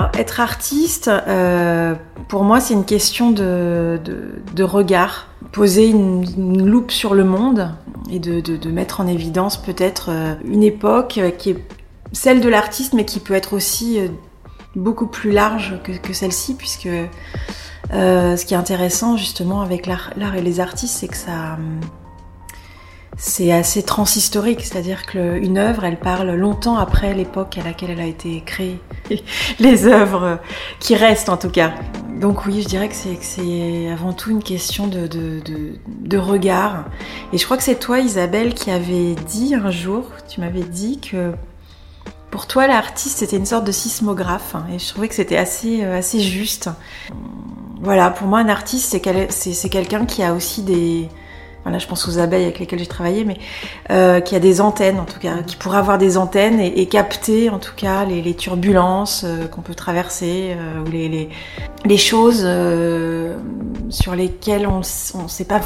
Alors, être artiste, euh, pour moi, c'est une question de, regard. Poser une, loupe sur le monde et de, mettre en évidence peut-être euh, une époque qui est celle de l'artiste, mais qui peut être aussi euh, beaucoup plus large que, celle-ci, puisque euh, ce qui est intéressant justement avec l'art et les artistes, c'est que ça c'est assez transhistorique, c'est-à-dire qu'une œuvre, elle parle longtemps après l'époque à laquelle elle a été créée. Les œuvres qui restent en tout cas. Donc oui, je dirais que c'est avant tout une question de, de, de, regard. Et je crois que c'est toi, Isabelle, qui avait dit un jour, tu m'avais dit que pour toi, l'artiste, c'était une sorte de sismographe. Et je trouvais que c'était assez, euh, assez juste. Voilà, pour moi, un artiste, c'est quelqu'un qui a aussi des voilà, je pense aux abeilles avec lesquelles j'ai travaillé, mais euh, qui a des antennes en tout cas, qui pourrait avoir des antennes et, capter en tout cas les, turbulences euh, qu'on peut traverser euh, ou les, choses sur lesquelles on ne s'est pas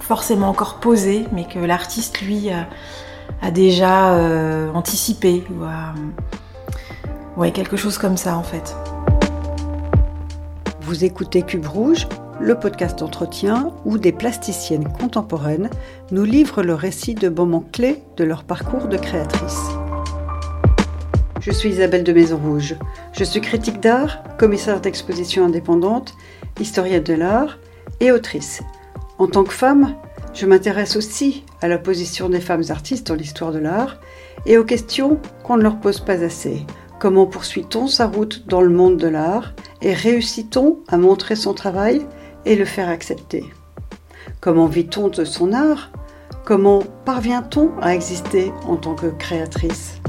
forcément encore posé, mais que l'artiste lui a, a déjà anticipé ou a, ouais, quelque chose comme ça en fait. Vous écoutez Cube Rouge le podcast d'entretien où des plasticiennes contemporaines nous livrent le récit de moments clés de leur parcours de créatrice. Je suis Isabelle de Maison Rouge. Je suis critique d'art, commissaire d'exposition indépendante, historienne de l'art et autrice. En tant que femme, je m'intéresse aussi à la position des femmes artistes dans l'histoire de l'art et aux questions qu'on ne leur pose pas assez. Comment poursuit-on sa route dans le monde de l'art et réussit-on à montrer son travail et le faire accepter. Comment vit-on de son art? Comment parvient-on à exister en tant que créatrice?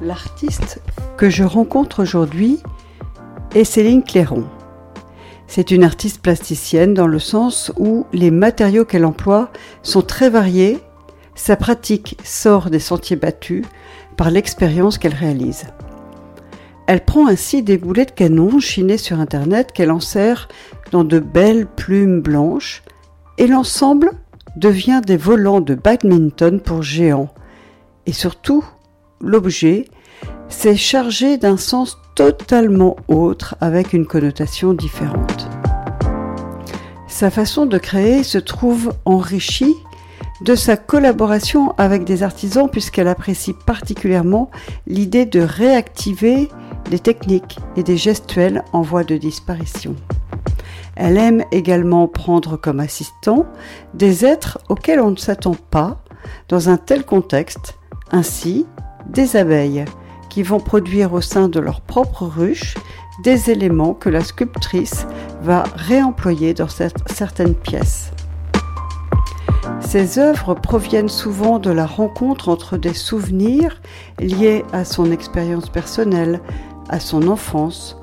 L'artiste que je rencontre aujourd'hui est Céline Clairon. C'est une artiste plasticienne dans le sens où les matériaux qu'elle emploie sont très variés, sa pratique sort des sentiers battus par l'expérience qu'elle réalise. Elle prend ainsi des boulets de canon chinées sur Internet qu'elle enserre dans de belles plumes blanches et l'ensemble devient des volants de badminton pour géants. Et surtout, l'objet s'est chargé d'un sens totalement autre avec une connotation différente. Sa façon de créer se trouve enrichie de sa collaboration avec des artisans puisqu'elle apprécie particulièrement l'idée de réactiver des techniques et des gestuels en voie de disparition. Elle aime également prendre comme assistants des êtres auxquels on ne s'attend pas dans un tel contexte, ainsi des abeilles qui vont produire au sein de leur propre ruche des éléments que la sculptrice va réemployer dans certaines pièces. Ces œuvres proviennent souvent de la rencontre entre des souvenirs liés à son expérience personnelle, à son enfance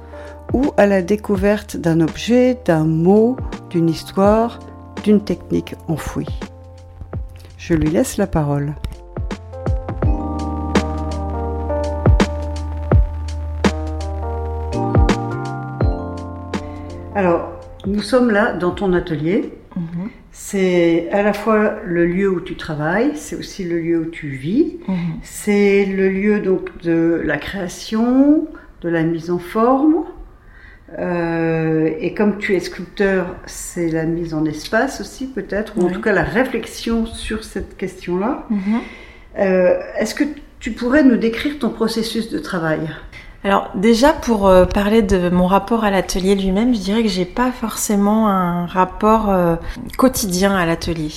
ou à la découverte d'un objet, d'un mot, d'une histoire, d'une technique enfouie. Je lui laisse la parole. Alors, nous sommes là dans ton atelier. Mhm. C'est à la fois le lieu où tu travailles, c'est aussi le lieu où tu vis. Mhm. C'est le lieu donc de la création, de la mise en forme. Euh, et comme tu es sculpteur, c'est la mise en espace aussi peut-être, ou en tout cas la réflexion sur cette question-là. Mhm. Euh, est-ce que tu pourrais nous décrire ton processus de travail? Alors déjà pour euh, parler de mon rapport à l'atelier lui-même, je dirais que j'ai pas forcément un rapport quotidien à l'atelier,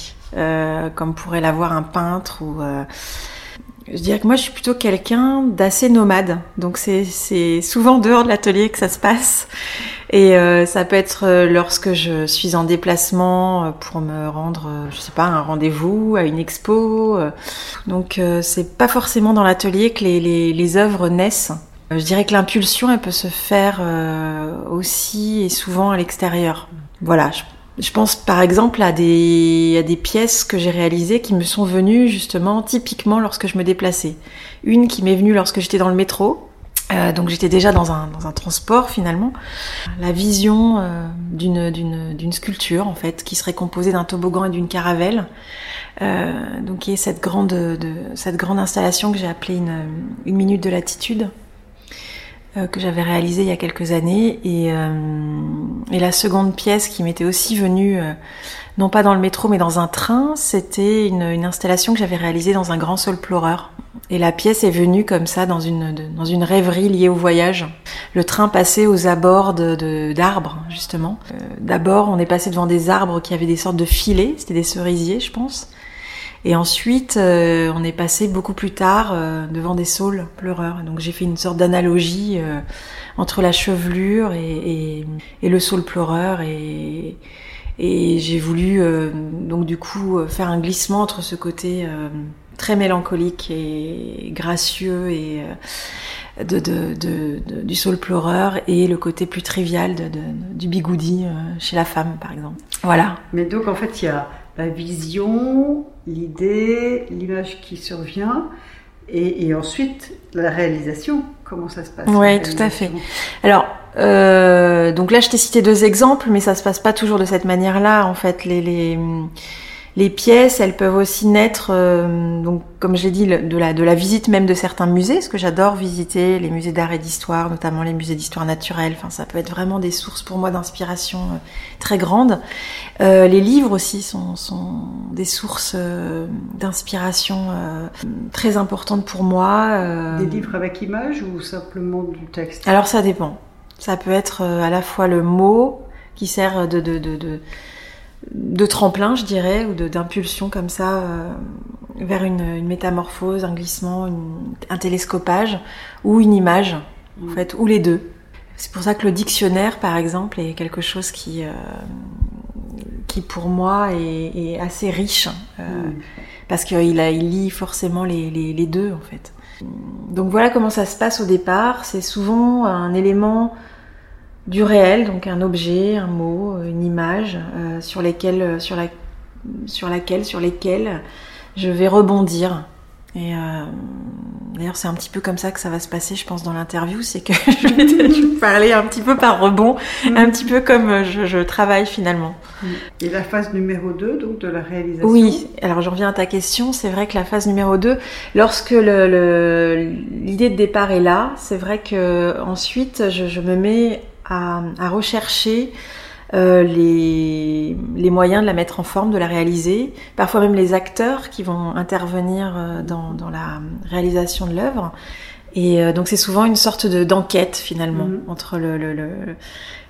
comme pourrait l'avoir un peintre ou je dirais que moi, je suis plutôt quelqu'un d'assez nomade. Donc, c'est souvent dehors de l'atelier que ça se passe. Et euh, ça peut être euh, lorsque je suis en déplacement euh, pour me rendre, je sais pas, un rendez-vous, à une expo. Donc, c'est pas forcément dans l'atelier que les, les, les, œuvres naissent. Je dirais que l'impulsion, elle peut se faire aussi et souvent à l'extérieur. Voilà, je pense par exemple à des, pièces que j'ai réalisées qui me sont venues justement typiquement lorsque je me déplaçais. Une qui m'est venue lorsque j'étais dans le métro Euh, donc j'étais déjà dans un, transport finalement. La vision euh, d'une, sculpture en fait qui serait composée d'un toboggan et d'une caravelle. Euh, donc cette grande, installation que j'ai appelée une, minute de latitude que j'avais réalisée il y a quelques années et, euh, et la seconde pièce qui m'était aussi venue non pas dans le métro mais dans un train c'était une, une installation que j'avais réalisée dans un grand sol pleureur et la pièce est venue comme ça dans une, dans une rêverie liée au voyage. Le train passait aux abords d'arbres, de, d'arbres justement. Euh, D'abord, on est passé devant des arbres qui avaient des sortes de filets, c'était des cerisiers, je pense. Et ensuite, euh, on est passé beaucoup plus tard euh, devant des saules pleureurs. Donc j'ai fait une sorte d'analogie euh, entre la chevelure et, le saule pleureur et, j'ai voulu donc du coup faire un glissement entre ce côté très mélancolique et gracieux et du saule pleureur et le côté plus trivial du bigoudi chez la femme par exemple. Voilà. Mais donc en fait il y a la vision, l'idée, l'image qui survient. Et, et, ensuite, la réalisation, comment ça se passe Oui, tout à fait. Alors, euh, donc là, je t'ai cité deux exemples, mais ça se passe pas toujours de cette manière-là. En fait, les, les, les pièces, elles peuvent aussi naître, euh, donc comme je l'ai dit, de la, de la visite même de certains musées, parce que j'adore visiter les musées d'art et d'histoire, notamment les musées d'histoire naturelle. Enfin, ça peut être vraiment des sources pour moi d'inspiration euh, très grandes. Euh, les livres aussi sont, sont des sources d'inspiration très importantes pour moi. Des livres avec images ou simplement du texte? Alors ça dépend. Ça peut être à la fois le mot qui sert de, de, de, de de tremplin, je dirais, ou d'impulsion comme ça euh, vers une, une, métamorphose, un glissement, une, un télescopage, ou une image, en fait, ou les deux. C'est pour ça que le dictionnaire, par exemple, est quelque chose qui, euh, qui pour moi est, est assez riche, euh, mm. parce qu'il il lit forcément les, les, les, deux, en fait. Donc voilà comment ça se passe au départ. C'est souvent un élément du réel, donc un objet, un mot, une image euh, sur lesquels, sur, la, sur laquelle, sur lesquels je vais rebondir. Et euh, d'ailleurs, c'est un petit peu comme ça que ça va se passer, je pense, dans l'interview, c'est que je vais parler un petit peu par rebond, mmh. un petit peu comme je, je, travaille finalement. Et la phase numéro 2, donc de la réalisation? Oui, alors je reviens à ta question, c'est vrai que la phase numéro 2, lorsque l'idée le, de départ est là, c'est vrai que ensuite je, je me mets à, à rechercher euh, les, les, moyens de la mettre en forme, de la réaliser, parfois même les acteurs qui vont intervenir euh, dans, dans la réalisation de l'œuvre. Et euh, donc c'est souvent une sorte de d'enquête finalement mmh. entre le, le, le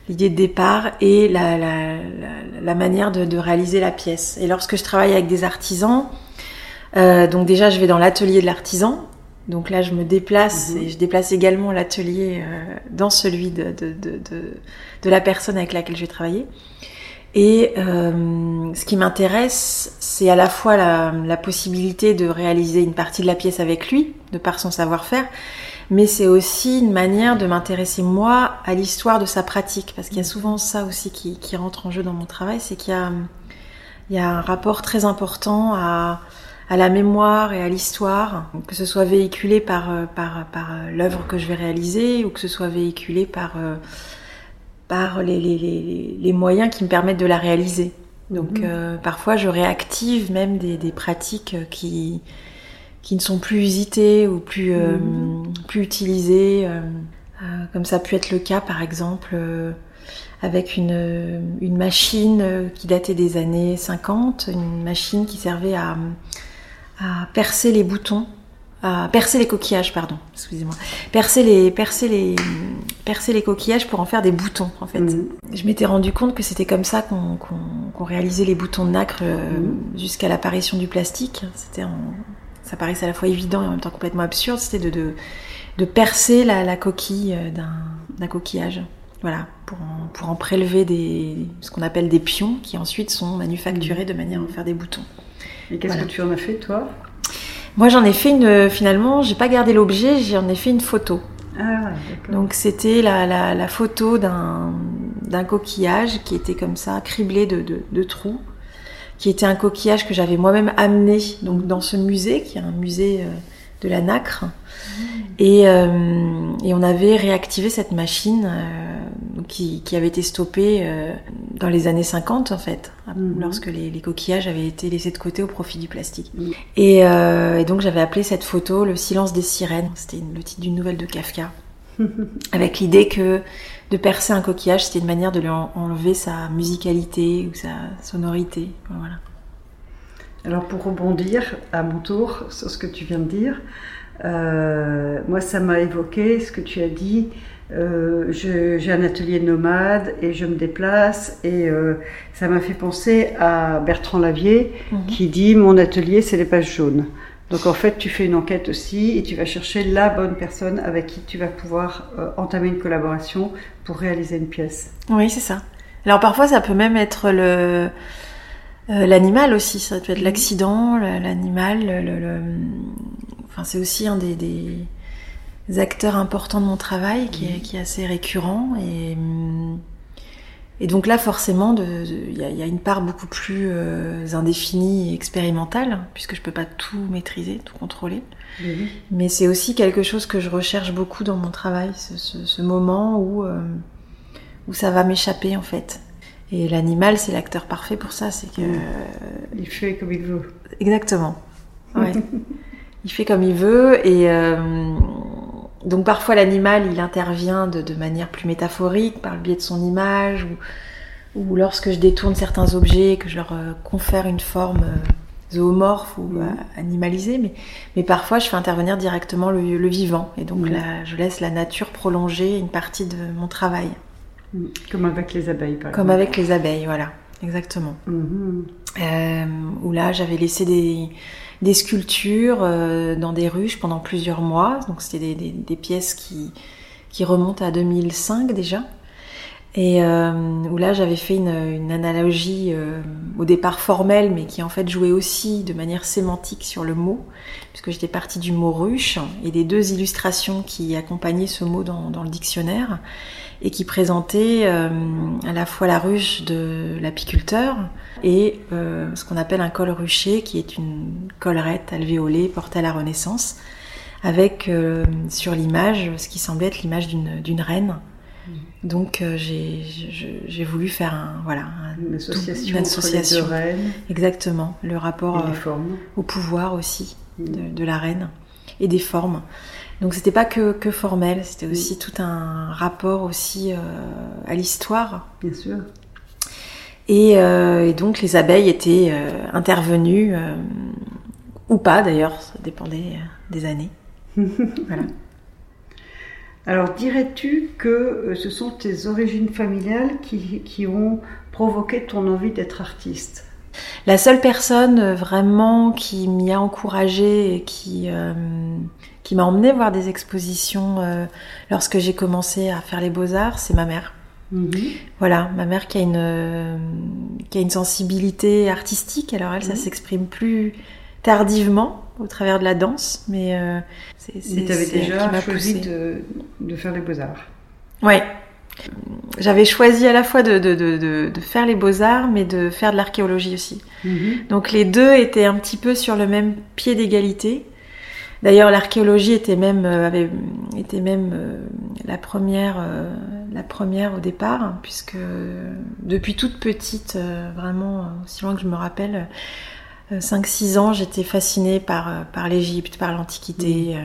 l'idée de départ et la, la, la, la manière de, de, réaliser la pièce. Et lorsque je travaille avec des artisans, euh, donc déjà je vais dans l'atelier de l'artisan, donc là, je me déplace mmh. et je déplace également l'atelier euh, dans celui de, de, de, de, de la personne avec laquelle je vais travailler. Et euh, ce qui m'intéresse, c'est à la fois la, la, possibilité de réaliser une partie de la pièce avec lui, de par son savoir-faire, mais c'est aussi une manière de m'intéresser moi à l'histoire de sa pratique, parce qu'il y a souvent ça aussi qui, qui rentre en jeu dans mon travail, c'est qu'il y a, il y a un rapport très important à à la mémoire et à l'histoire, que ce soit véhiculé par, par, par l'œuvre que je vais réaliser ou que ce soit véhiculé par, par les, les, les, les moyens qui me permettent de la réaliser. Donc mmh. euh, parfois je réactive même des, des, pratiques qui, qui ne sont plus usitées ou plus, euh, mmh. plus utilisées, euh, comme ça a pu être le cas par exemple avec une, une machine qui datait des années 50, une machine qui servait à, à percer les boutons, à percer les coquillages, pardon, excusez-moi, percer les, percer les, percer les coquillages pour en faire des boutons, en fait. Mmh. Je m'étais rendu compte que c'était comme ça qu'on qu qu réalisait les boutons de nacre euh, mmh. jusqu'à l'apparition du plastique. C'était, ça paraissait à la fois évident et en même temps complètement absurde. C'était de, de, de, percer la, la coquille euh, d'un coquillage. Voilà, pour en, pour en prélever des, ce qu'on appelle des pions qui ensuite sont manufacturés de manière à en faire des boutons. Et qu'est-ce voilà. que tu en as fait, toi? Moi, j'en ai fait une. Finalement, j'ai pas gardé l'objet, j'en ai fait une photo. Ah, Donc, c'était la, la, la, photo d'un coquillage qui était comme ça, criblé de, de, de, trous, qui était un coquillage que j'avais moi-même amené donc, dans ce musée, qui est un musée de la nacre. Mmh. Et, euh, et, on avait réactivé cette machine euh, qui, qui, avait été stoppée euh, dans les années 50 en fait, mhm. lorsque les, les, coquillages avaient été laissés de côté au profit du plastique. Mhm. Et, et, donc j'avais appelé cette photo Le silence des sirènes. C'était le titre d'une nouvelle de Kafka. avec l'idée que de percer un coquillage, c'était une manière de lui enlever sa musicalité ou sa sonorité. Voilà. Alors pour rebondir à mon tour sur ce que tu viens de dire, euh, moi ça m'a évoqué ce que tu as dit. Euh, j'ai un atelier nomade et je me déplace et euh, ça m'a fait penser à Bertrand Lavier mhm. qui dit mon atelier c'est les pages jaunes. Donc en fait, tu fais une enquête aussi et tu vas chercher la bonne personne avec qui tu vas pouvoir euh, entamer une collaboration pour réaliser une pièce. Oui, c'est ça. Alors parfois, ça peut même être le l'animal aussi. Ça peut être mhm. l'accident, l'animal. Le, Enfin, c'est aussi un des, des, acteurs importants de mon travail qui, est, qui est assez récurrent et hum, et donc là, forcément, il y, a une part beaucoup plus euh, indéfinie et expérimentale, puisque je peux pas tout maîtriser, tout contrôler. Mais c'est aussi quelque chose que je recherche beaucoup dans mon travail, ce, moment où, euh, où ça va m'échapper en fait. Et l'animal, c'est l'acteur parfait pour ça, c'est que... il fait comme il veut. Exactement. Ouais. il fait comme il veut et... Euh, donc parfois l'animal, il intervient de, manière plus métaphorique par le biais de son image ou, lorsque je détourne certains objets, que je leur euh, confère une forme euh, zoomorphe ou euh, animalisée, mais, mais parfois je fais intervenir directement le, vivant. Et donc là je laisse la nature prolonger une partie de mon travail. Comme avec les abeilles par Comme avec les abeilles, voilà, exactement. Où là j'avais laissé des des sculptures euh, dans des ruches pendant plusieurs mois. Donc c'était des, pièces qui, remontent à 2005 déjà. Et euh, où là j'avais fait une, analogie euh, au départ formelle, mais qui en fait jouait aussi de manière sémantique sur le mot, puisque j'étais partie du mot ruche et des deux illustrations qui accompagnaient ce mot dans le dictionnaire et qui présentaient à la fois la ruche de l'apiculteur, et euh, ce qu'on appelle un col rucher, qui est une collerette alvéolée portée à la Renaissance, avec euh, sur l'image ce qui semblait être l'image d'une reine. Mm. Donc euh, j'ai voulu faire un, voilà, une association, une association. reines. Exactement, le rapport au pouvoir aussi mm. de, la reine et des formes. Donc c'était pas que, que formel, c'était aussi tout un rapport aussi à l'histoire. Bien sûr. Euh, et, donc les abeilles étaient euh, intervenues, euh, ou pas d'ailleurs, ça dépendait des années. voilà. Alors dirais-tu que ce sont tes origines familiales qui, qui ont provoqué ton envie d'être artiste? La seule personne vraiment qui m'y a encouragée et qui, qui m'a emmené voir des expositions lorsque j'ai commencé à faire les beaux-arts, c'est ma mère. Mhm. Voilà, ma mère qui a une qui a une sensibilité artistique. Alors elle, ça mhm. s'exprime plus tardivement au travers de la danse, mais euh, c'est. Mais avais déjà choisi de, de, faire les beaux arts. Ouais. J'avais choisi à la fois de, de, de, faire les beaux-arts, mais de faire de l'archéologie aussi. Mhm. Donc les deux étaient un petit peu sur le même pied d'égalité. D'ailleurs, l'archéologie était même, euh, avait, était même euh, la, première, euh, la première au départ, hein, puisque depuis toute petite, vraiment aussi loin que je me rappelle, 5-6 ans, j'étais fascinée par, par l'Égypte, par l'Antiquité.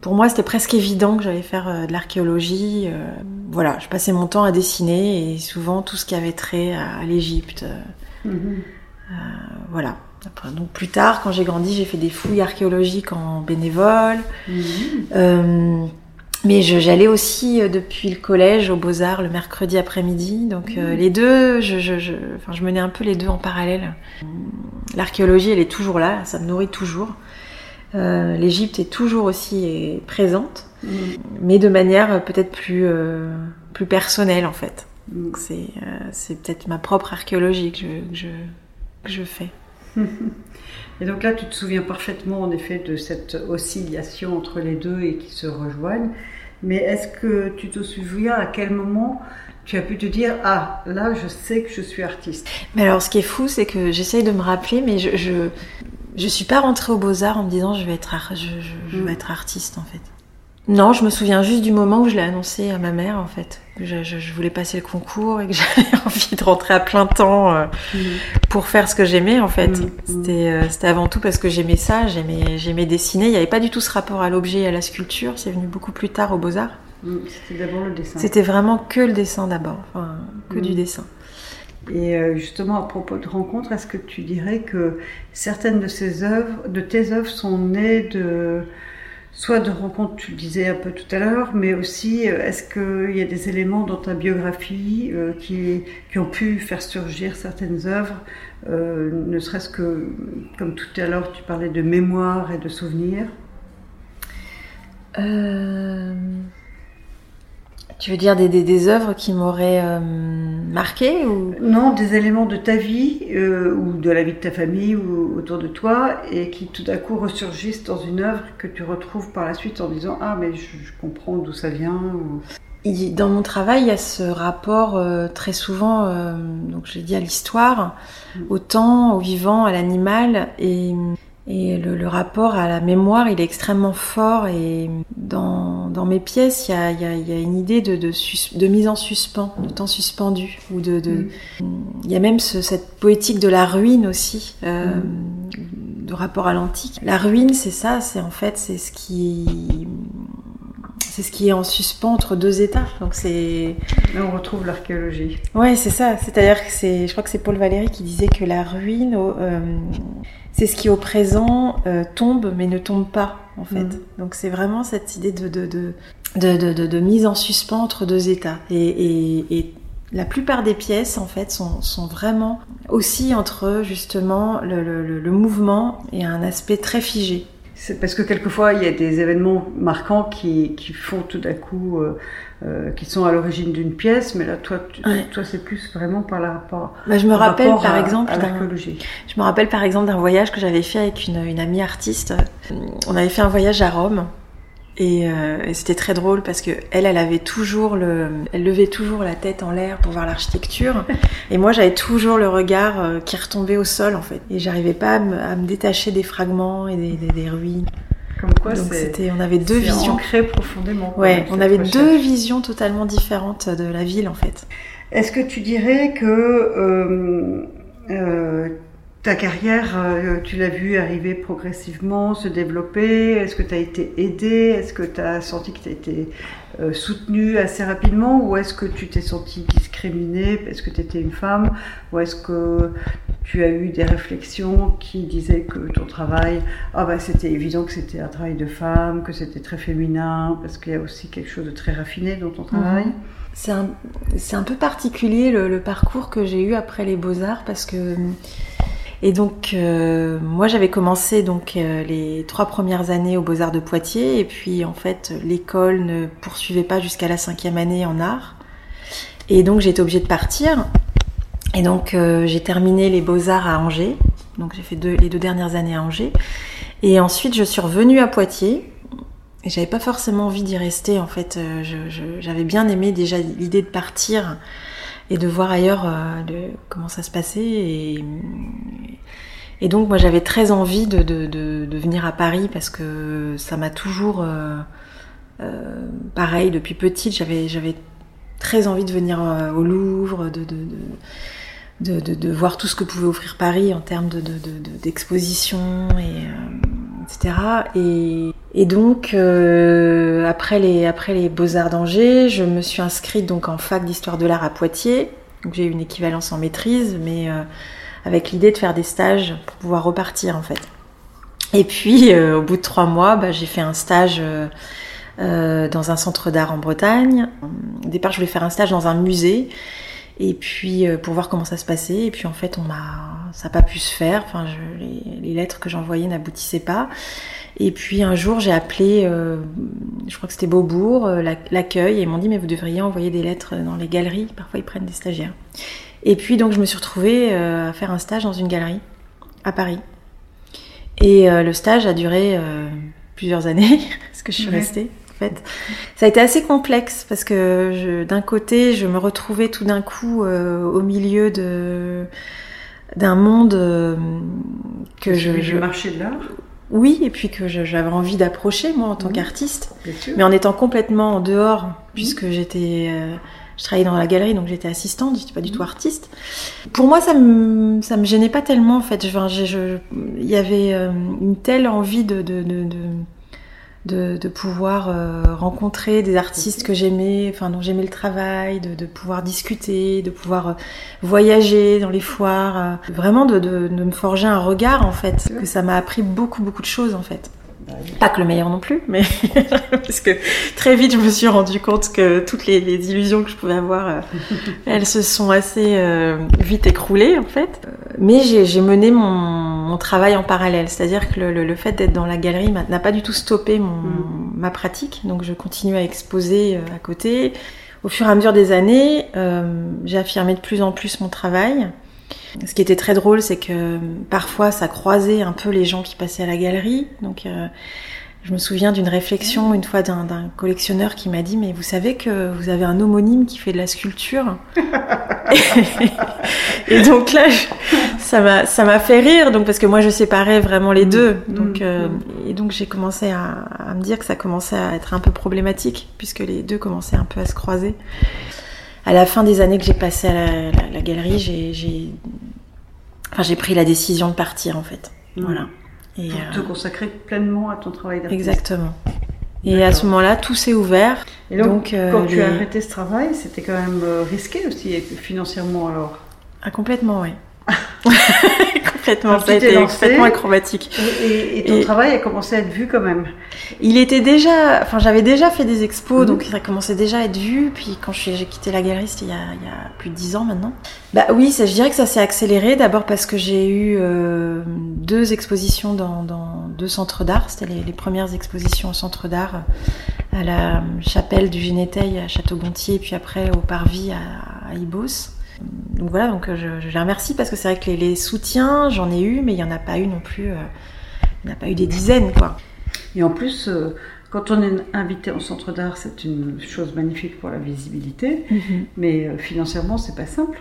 Pour moi, c'était presque évident que j'allais faire de l'archéologie. Voilà, je passais mon temps à dessiner et souvent tout ce qui avait trait à, l'Égypte. Mhm. voilà. Donc plus tard, quand j'ai grandi, j'ai fait des fouilles archéologiques en bénévole. Mhm. Euh, mais j'allais aussi euh, depuis le collège aux Beaux-Arts le mercredi après-midi. Donc euh, mhm. les deux, je, je, je, enfin, je menais un peu les deux en parallèle. L'archéologie, elle est toujours là, ça me nourrit toujours. Euh, L'Égypte est toujours aussi présente, mhm. mais de manière peut-être plus, plus personnelle en fait. Donc c'est peut-être ma propre archéologie que je, que je fais. Et donc là, tu te souviens parfaitement en effet de cette oscillation entre les deux et qui se rejoignent. Mais est-ce que tu te souviens à quel moment tu as pu te dire ah là je sais que je suis artiste. Mais alors ce qui est fou c'est que j'essaye de me rappeler mais je, je je suis pas rentrée aux beaux arts en me disant je vais être je, je, vais mm. être artiste en fait. Non, je me souviens juste du moment où je l'ai annoncé à ma mère, en fait. Je, je, voulais passer le concours et que j'avais envie de rentrer à plein temps euh, mm. pour faire ce que j'aimais, en fait. Mm. C'était, euh, c'était avant tout parce que j'aimais ça, j'aimais, j'aimais dessiner. Il n'y avait pas du tout ce rapport à l'objet et à la sculpture. C'est venu beaucoup plus tard aux Beaux-Arts. Mm. C'était d'abord le dessin. C'était vraiment que le dessin d'abord, enfin, que du dessin. Et euh, justement, à propos de rencontres, est-ce que tu dirais que certaines de ces œuvres, de tes œuvres, sont nées de soit de rencontres, tu le disais un peu tout à l'heure, mais aussi euh, est-ce qu'il y a des éléments dans ta biographie euh, qui, ont pu faire surgir certaines œuvres, euh, ne serait-ce que, comme tout à l'heure, tu parlais de mémoire et de souvenirs? Tu veux dire des, des, des œuvres qui m'auraient euh, marqué ou? Non, des éléments de ta vie euh, ou de la vie de ta famille ou autour de toi et qui tout à coup ressurgissent dans une œuvre que tu retrouves par la suite en disant ah mais je, comprends d'où ça vient. Dans mon travail, il y a ce rapport euh, très souvent, donc j'ai dit à l'histoire, mm. au temps, au vivant, à l'animal et et le, le, rapport à la mémoire, il est extrêmement fort. Et dans, dans mes pièces, il y a, y, a, y a, une idée de, de, de, mise en suspens, de temps suspendu. Ou de, de mm. Il y a même ce, cette poétique de la ruine aussi, euh, mm. de rapport à l'antique. La ruine, c'est ça, c'est en fait, c'est ce qui c'est ce qui est en suspens entre deux états. Donc c'est. Là, on retrouve l'archéologie. Ouais, c'est ça. C'est-à-dire que c'est, je crois que c'est Paul Valéry qui disait que la ruine, euh, c'est ce qui au présent euh, tombe mais ne tombe pas en fait. Mm. Donc c'est vraiment cette idée de de, de, de, de, mise en suspens entre deux états. Et, et, et la plupart des pièces en fait sont, sont vraiment aussi entre justement le, le, le mouvement et un aspect très figé. C'est parce que quelquefois il y a des événements marquants qui, qui font tout d'un coup, euh, euh, qui sont à l'origine d'une pièce, mais là toi, toi c'est plus vraiment par la rapport. Bah, je me rappelle par exemple Je me rappelle par exemple d'un voyage que j'avais fait avec une, une amie artiste. On avait fait un voyage à Rome euh, et, c'était très drôle parce que elle, elle avait toujours le, elle levait toujours la tête en l'air pour voir l'architecture, et moi j'avais toujours le regard euh, qui retombait au sol en fait, et j'arrivais pas à me, à me, détacher des fragments et des, des, des ruines. Comme quoi, c'était, on avait deux visions. ancrées profondément. Ouais, on avait deux visions totalement différentes de la ville en fait. Est-ce que tu dirais que euh, euh ta carrière, euh, tu l'as vu arriver progressivement, se développer Est-ce que tu as été aidé Est-ce que tu as senti que tu as été euh, soutenu assez rapidement Ou est-ce que tu t'es senti discriminé parce que tu étais une femme Ou est-ce que tu as eu des réflexions qui disaient que ton travail, ah bah, c'était évident que c'était un travail de femme, que c'était très féminin, parce qu'il y a aussi quelque chose de très raffiné dans ton travail? C'est un, un, peu particulier le, le parcours que j'ai eu après les beaux-arts parce que et donc, euh, moi, j'avais commencé donc euh, les trois premières années aux Beaux-Arts de Poitiers, et puis en fait, l'école ne poursuivait pas jusqu'à la cinquième année en art. Et donc, j'ai été obligée de partir. Et donc, euh, j'ai terminé les Beaux-Arts à Angers. Donc, j'ai fait les deux dernières années à Angers. Et ensuite, je suis revenue à Poitiers. Et j'avais pas forcément envie d'y rester. En fait, j'avais bien aimé déjà l'idée de partir et de voir ailleurs euh, comment ça se passait. Et, donc moi j'avais très envie de, venir à Paris parce que ça m'a toujours... Euh, euh, pareil, depuis petite, j'avais, très envie de venir au Louvre, de, de, de, voir tout ce que pouvait offrir Paris en termes de, d'exposition et Et, donc euh, après les après les beaux arts d'Angers, je me suis inscrite donc en fac d'histoire de l'art à Poitiers. J'ai eu une équivalence en maîtrise, mais euh, avec l'idée de faire des stages pour pouvoir repartir en fait. Et puis euh, au bout de trois mois, bah, j'ai fait un stage. Dans un centre d'art en Bretagne. Au départ, je voulais faire un stage dans un musée et puis euh, pour voir comment ça se passait. Et puis en fait on m'a ça n'a pas pu se faire. Enfin je, les, les, lettres que j'envoyais n'aboutissaient pas. Et puis un jour j'ai appelé euh, je crois que c'était Beaubourg euh, l'accueil. Et ils m'ont dit mais vous devriez envoyer des lettres dans les galeries. Parfois ils prennent des stagiaires. Et puis donc je me suis retrouvée à faire un stage dans une galerie à Paris. Et le stage a duré plusieurs années parce que je suis ouais. restée fait. Ça a été assez complexe parce que d'un côté, je me retrouvais tout d'un coup euh, au milieu de d'un monde euh, que je, je... Le marché de l'art oui, et puis que j'avais envie d'approcher moi en tant Mhm. qu'artiste, mais en étant complètement en dehors, puisque j'étais, euh, je travaillais dans la galerie, donc j'étais assistante, j'étais pas du tout artiste. Pour moi, ça me, ça me gênait pas tellement en fait. Je- il y avait euh, une telle envie de, de, de, de, de, de pouvoir euh, rencontrer des artistes que j'aimais, enfin dont j'aimais le travail, de, de pouvoir discuter, de pouvoir euh, voyager dans les foires, euh, vraiment de, de, de me forger un regard en fait, que ça m'a appris beaucoup beaucoup de choses en fait. Pas que le meilleur non plus, mais parce que très vite je me suis rendu compte que toutes les, les illusions que je pouvais avoir, euh, elles se sont assez euh, vite écroulées en fait. Mais j'ai mené mon, mon travail en parallèle, c'est-à-dire que le, le- le fait d'être dans la galerie n'a pas du tout stoppé mon, Mm. ma pratique, donc je continue à exposer euh, à côté. Au fur et à mesure des années, euh, j'ai affirmé de plus en plus mon travail. Ce qui était très drôle, c'est que euh, parfois ça croisait un peu les gens qui passaient à la galerie. Donc, euh, je me souviens d'une réflexion une fois d'un d'un collectionneur qui m'a dit Mais vous savez que vous avez un homonyme qui fait de la sculpture Et donc là, je- ça m'a ça m'a fait rire, donc parce que moi je séparais vraiment les deux. Donc, Mm, euh, mm. et donc j'ai commencé à, à me dire que ça commençait à être un peu problématique, puisque les deux commençaient un peu à se croiser. À la fin des années que j'ai passées à la, la- la galerie, j'ai j'ai enfin, j'ai pris la décision de partir en fait. Mm. Voilà. Et, Pour euh, te consacrer pleinement à ton travail d'artiste. exactement. Et à ce moment-là, tout s'est ouvert. Et donc, Donc, euh, quand tu as arrêté ce travail, c'était quand même euh, risqué aussi financièrement alors? Ah, complètement, oui. complètement, ça a été complètement acrobatique. Et, et- et ton Et- travail a commencé à être vu quand même. Il était déjà, enfin j'avais déjà fait des expos, Mhm. donc ça commençait déjà à être vu. Puis quand j'ai quitté la galerie, c'était il, y a- il y a plus de dix ans maintenant. Bah oui, ça, je dirais que ça s'est accéléré. D'abord parce que j'ai eu euh, deux expositions dans, dans deux centres d'art. C'était les, les premières expositions au centre d'art à la chapelle du Généteil à Château-Gontier, puis après au Parvis à, à Ibos. Donc voilà, donc euh, je, je les remercie parce que c'est vrai que les, les soutiens, j'en ai eu, mais il n'y en a pas eu non plus. euh, il n'y en a pas eu des dizaines, quoi. Et en plus, euh, quand on est invité en centre d'art, c'est une chose magnifique pour la visibilité, mais euh, financièrement, c'est pas simple.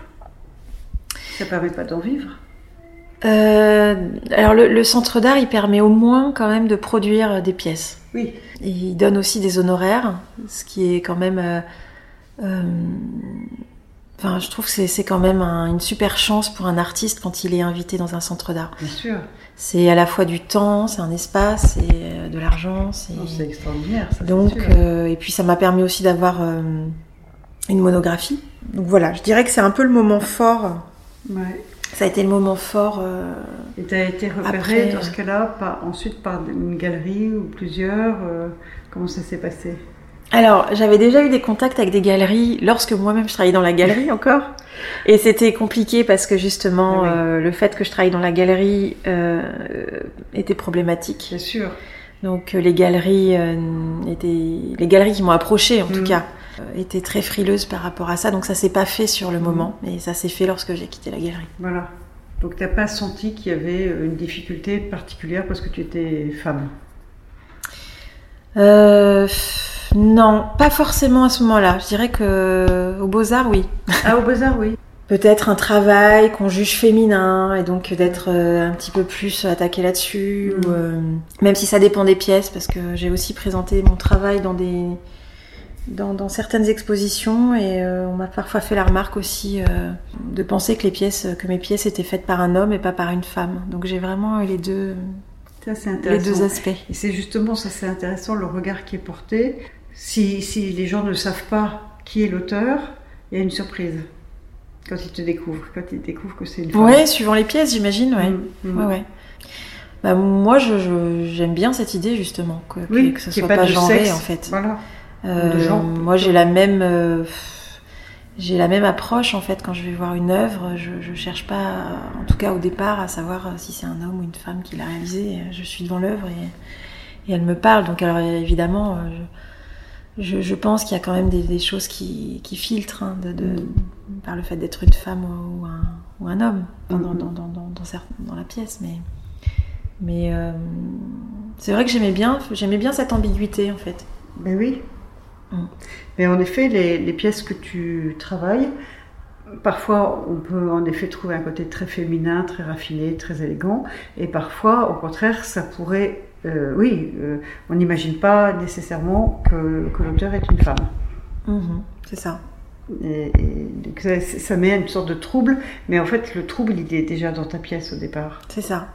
Ça permet pas d'en vivre. Euh, alors le, le centre d'art, il permet au moins quand même de produire des pièces. Oui. Et il donne aussi des honoraires, ce qui est quand même... euh, euh, Enfin, je trouve que c'est- quand même un- une super chance pour un artiste quand il est invité dans un centre d'art. Bien sûr. C'est à la fois du temps, c'est un espace, c'est euh, de l'argent, c'est... Extraordinaire. Ça, Donc, euh, et puis ça m'a permis aussi d'avoir euh, une monographie. Donc voilà, je dirais que c'est un peu le moment fort. Ouais. Ça a été le moment fort. euh, Et tu as été repéré Après, dans ce cas-là, ensuite par une galerie ou plusieurs. comment ça s'est passé? Alors, j'avais déjà eu des contacts avec des galeries lorsque moi-même je travaillais dans la galerie encore. Et c'était compliqué parce que justement, Ah oui. euh, le fait que je travaille dans la galerie euh, était problématique. Bien sûr. Donc euh, les galeries euh, étaient, les galeries qui m'ont approché en tout Mhm. cas, étaient très frileuses par rapport à ça. Donc ça s'est pas fait sur le Mhm. moment, et ça s'est fait lorsque j'ai quitté la galerie. Voilà. Donc, tu n'as pas senti qu'il y avait une difficulté particulière parce que tu étais femme? Euh, non, pas forcément à ce moment-là. Je dirais que au Beaux Arts, oui. Ah, au Beaux-Arts, oui. Peut-être un travail qu'on juge féminin et donc d'être euh, un petit peu plus attaqué là-dessus. Ou, euh, même si ça dépend des pièces, parce que j'ai aussi présenté mon travail dans des dans, dans certaines expositions et euh, on m'a parfois fait la remarque aussi euh, de penser que les pièces que mes pièces étaient faites par un homme et pas par une femme. Donc j'ai vraiment eu les deux Ça, c'est les intéressant. deux aspects. Et c'est justement ça, c'est intéressant, le regard qui est porté. Si, si les gens ne savent pas qui est l'auteur, il y a une surprise quand ils te découvrent, quand ils découvrent que c'est une femme. Ouais, suivant les pièces, j'imagine. Ouais. Mm, mm. Ouais, ouais. Bah, moi, j'aime bien cette idée justement que, Oui, ce soit pas, de genré sexe. en fait. Voilà. Euh, genre, moi, j'ai la même, euh, j'ai la même approche en fait quand je vais voir une œuvre. Je, je cherche pas, en tout cas au départ, à savoir euh, si c'est un homme ou une femme qui l'a réalisé. Je suis devant l'œuvre et, et elle me parle. Donc, alors évidemment, je, je, je pense qu'il y a quand même des, des choses qui, qui filtrent hein, de, de- par le fait d'être une femme ou un, ou un homme dans, dans, la pièce. Mais, mais euh, c'est vrai que j'aimais bien, j'aimais bien cette ambiguïté en fait. Ben oui. Mm. Mais en effet, les, les pièces que tu travailles, parfois, on peut en effet trouver un côté très féminin, très raffiné, très élégant, et parfois, au contraire, ça pourrait, euh, oui, euh, on n'imagine pas nécessairement que, l'auteur est une femme. Mhm, c'est ça. Et, ça, ça, met une sorte de trouble, mais en fait, le trouble, il est déjà dans ta pièce au départ. C'est ça.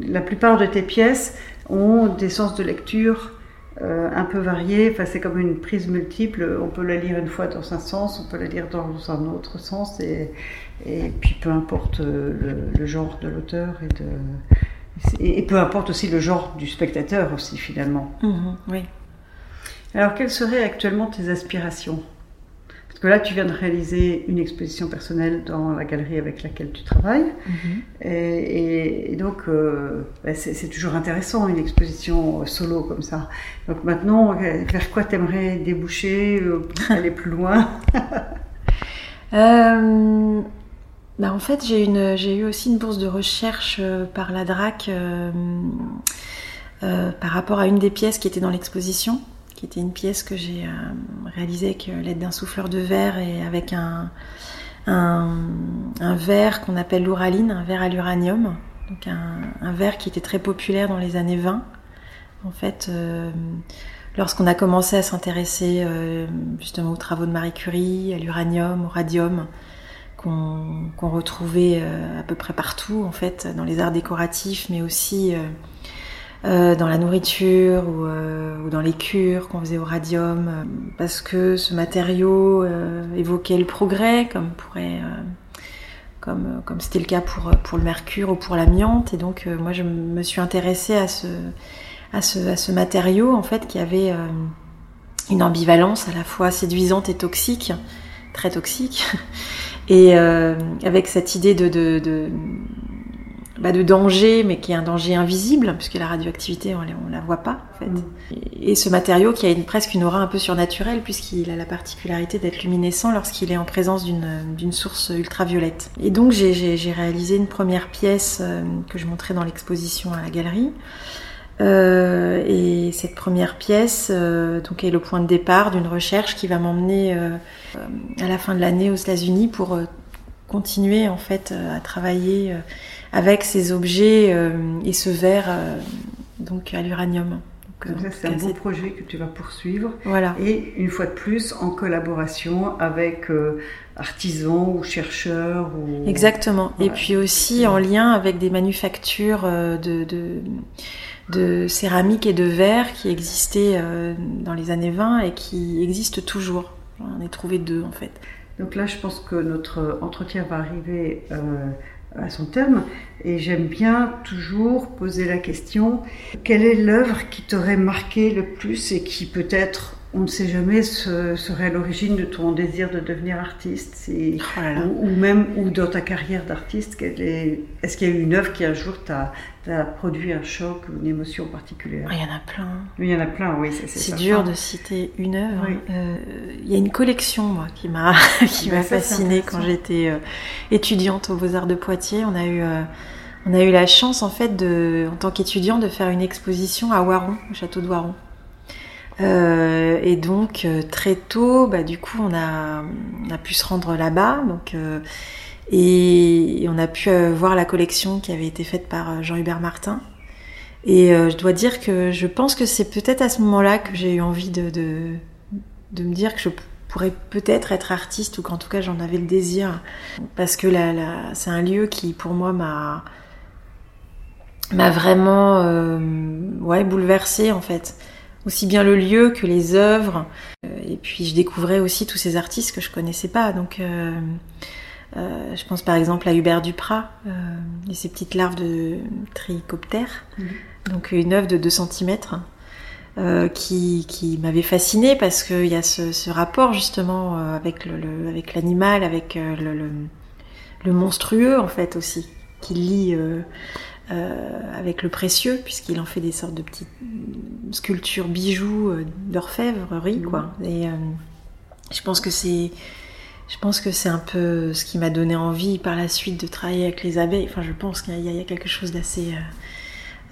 La plupart de tes pièces ont des sens de lecture euh, un peu varié. Enfin, c'est comme une prise multiple. On peut la lire une fois dans un sens, on peut la lire dans un autre sens, et, et puis peu importe euh, le, genre de l'auteur et de et, peu importe aussi le genre du spectateur aussi finalement. Mhm, oui. Alors, quelles seraient actuellement tes aspirations? Que là, tu viens de réaliser une exposition personnelle dans la galerie avec laquelle tu travailles. Mhm. et, donc, euh, bah, c'est toujours intéressant, une exposition solo comme ça. Donc maintenant, vers quoi t'aimerais déboucher, euh, aller plus loin? Euh, bah, En fait, j'ai eu aussi une bourse de recherche par la DRAC par rapport à une des pièces qui était dans l'exposition qui était une pièce que j'ai euh, réalisée avec euh, l'aide d'un souffleur de verre et avec un, verre qu'on appelle l'ouraline, un verre à l'uranium. Donc un, verre qui était très populaire dans les années 20. En fait, euh, lorsqu'on a commencé à s'intéresser justement aux travaux de Marie Curie, à l'uranium, au radium, qu'on retrouvait à peu près partout en fait, dans les arts décoratifs, mais aussi euh, dans la nourriture ou, euh, dans les cures qu'on faisait au radium, euh, parce que ce matériau évoquait le progrès, comme pourrait, comme comme c'était le cas pour pour le mercure ou pour l'amiante. Et donc moi je me suis intéressée à ce à ce, à ce matériau en fait qui avait une ambivalence à la fois séduisante et toxique, très toxique, et avec cette idée de, de, de bah, de danger, mais qui est un danger invisible, puisque la radioactivité, on ne la voit pas, en fait. Mm. Et, ce matériau qui a une, presque une aura un peu surnaturelle, puisqu'il a la particularité d'être luminescent lorsqu'il est en présence d'une source ultraviolette. Et donc, j'ai réalisé une première pièce euh, que je montrais dans l'exposition à la galerie. Euh, et cette première pièce euh, donc est le point de départ d'une recherche qui va m'emmener à la fin de l'année aux États-Unis pour continuer en fait à travailler avec ces objets euh, et ce verre euh, donc à l'uranium. C'est un beau projet que tu vas poursuivre. Voilà. Et une fois de plus, en collaboration avec euh, artisans ou chercheurs. Ou... Exactement. Et puis aussi en lien avec des manufactures de, de, de, céramique et de verre qui existaient dans les années 20 et qui existent toujours. On est trouvé deux en fait. Donc là, je pense que notre entretien va arriver à son terme. Et j'aime bien toujours poser la question, quelle est l'œuvre qui t'aurait marqué le plus et qui peut-être, on ne sait jamais, serait à l'origine de ton désir de devenir artiste oh ou, même ou dans ta carrière d'artiste Est-ce qu'il y a eu une œuvre qui un jour t'a produit un choc ou une émotion particulière? Ah, Il y en a plein. Il y en a plein, oui. C'est dur de citer une œuvre. Euh, il y a une collection, moi, qui m'a qui m'a fascinée quand j'étais euh, étudiante aux Beaux-Arts de Poitiers. On a eu... Euh, on a eu la chance en fait de, en tant qu'étudiant de faire une exposition à Waron, au château de Waron. Euh, et donc euh, très tôt, bah, du coup, on a, pu se rendre là-bas, donc euh, et, on a pu voir la collection qui avait été faite par Jean-Hubert Martin. Et je dois dire que je pense que c'est peut-être à ce moment-là que j'ai eu envie de, me dire que je pourrais peut-être être artiste ou qu'en tout cas j'en avais le désir parce que c'est un lieu qui pour moi m'a vraiment ouais, bouleversée en fait. Aussi bien le lieu que les œuvres. Euh, et puis je découvrais aussi tous ces artistes que je connaissais pas. Donc euh, euh je pense par exemple à Hubert Duprat et ses petites larves de trichoptère. Mhm. Donc une œuvre de 2 cm. qui, qui m'avait fascinée parce qu'il y a ce, ce, rapport justement avec le, avec l'animal, avec le, le, le, monstrueux en fait aussi, qui lie euh, avec le précieux, puisqu'il en fait des sortes de petites sculptures bijoux euh, d'orfèvrerie, mmh. quoi. Et euh, je pense que c'est je pense que c'est un peu ce qui m'a donné envie par la suite de travailler avec les abeilles. Enfin, je pense qu'il y, a quelque chose d'assez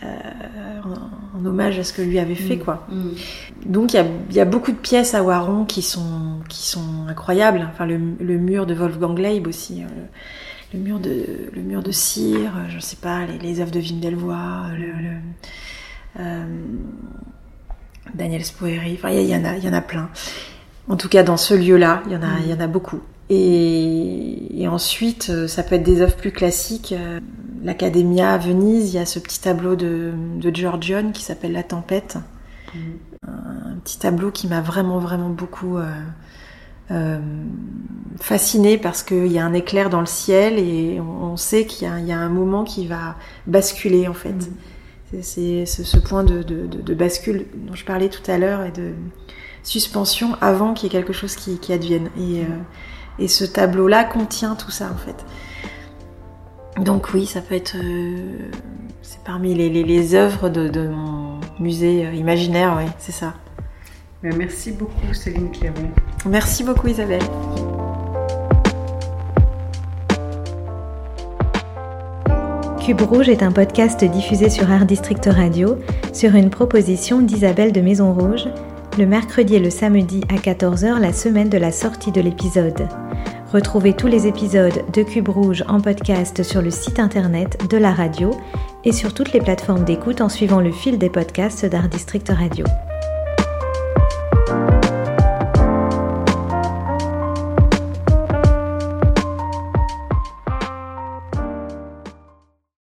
en, hommage à ce que lui avait fait, mm. quoi. Mm. Donc il y a, beaucoup de pièces à Waron qui sont, qui sont incroyables. Enfin, le, mur de Wolfgang Leib aussi. Le mur de le mur de cire, je sais pas, les, les œuvres de Wim Delvoye, le, Daniel Spoeri, enfin il y, en a, il y en a plein. En tout cas, dans ce lieu-là, il y en a, il y en a beaucoup. Et, ensuite, euh, ça peut être des œuvres plus classiques. Euh, L'Academia à Venise, il y a ce petit tableau de, de Giorgione qui s'appelle La Tempête. Mm. Un, petit tableau qui m'a vraiment, vraiment beaucoup euh, euh fasciné parce qu'il y a un éclair dans le ciel et on, sait qu'il y, y, a un moment qui va basculer en fait. Mm. C'est ce, point de, de, de, bascule dont je parlais tout à l'heure et de suspension avant qu'il y ait quelque chose qui, qui advienne. Et, et ce tableau-là contient tout ça en fait. Donc oui, ça peut être... Euh, c'est parmi les, les, œuvres de, mon musée euh, imaginaire, oui, c'est ça. Ben, merci beaucoup Céline Cléron. Merci beaucoup Isabelle. Cube Rouge est un podcast diffusé sur Art District Radio sur une proposition d'Isabelle de Maison Rouge le mercredi et le samedi à 14h la semaine de la sortie de l'épisode. Retrouvez tous les épisodes de Cube Rouge en podcast sur le site internet de la radio et sur toutes les plateformes d'écoute en suivant le fil des podcasts d'Art District Radio.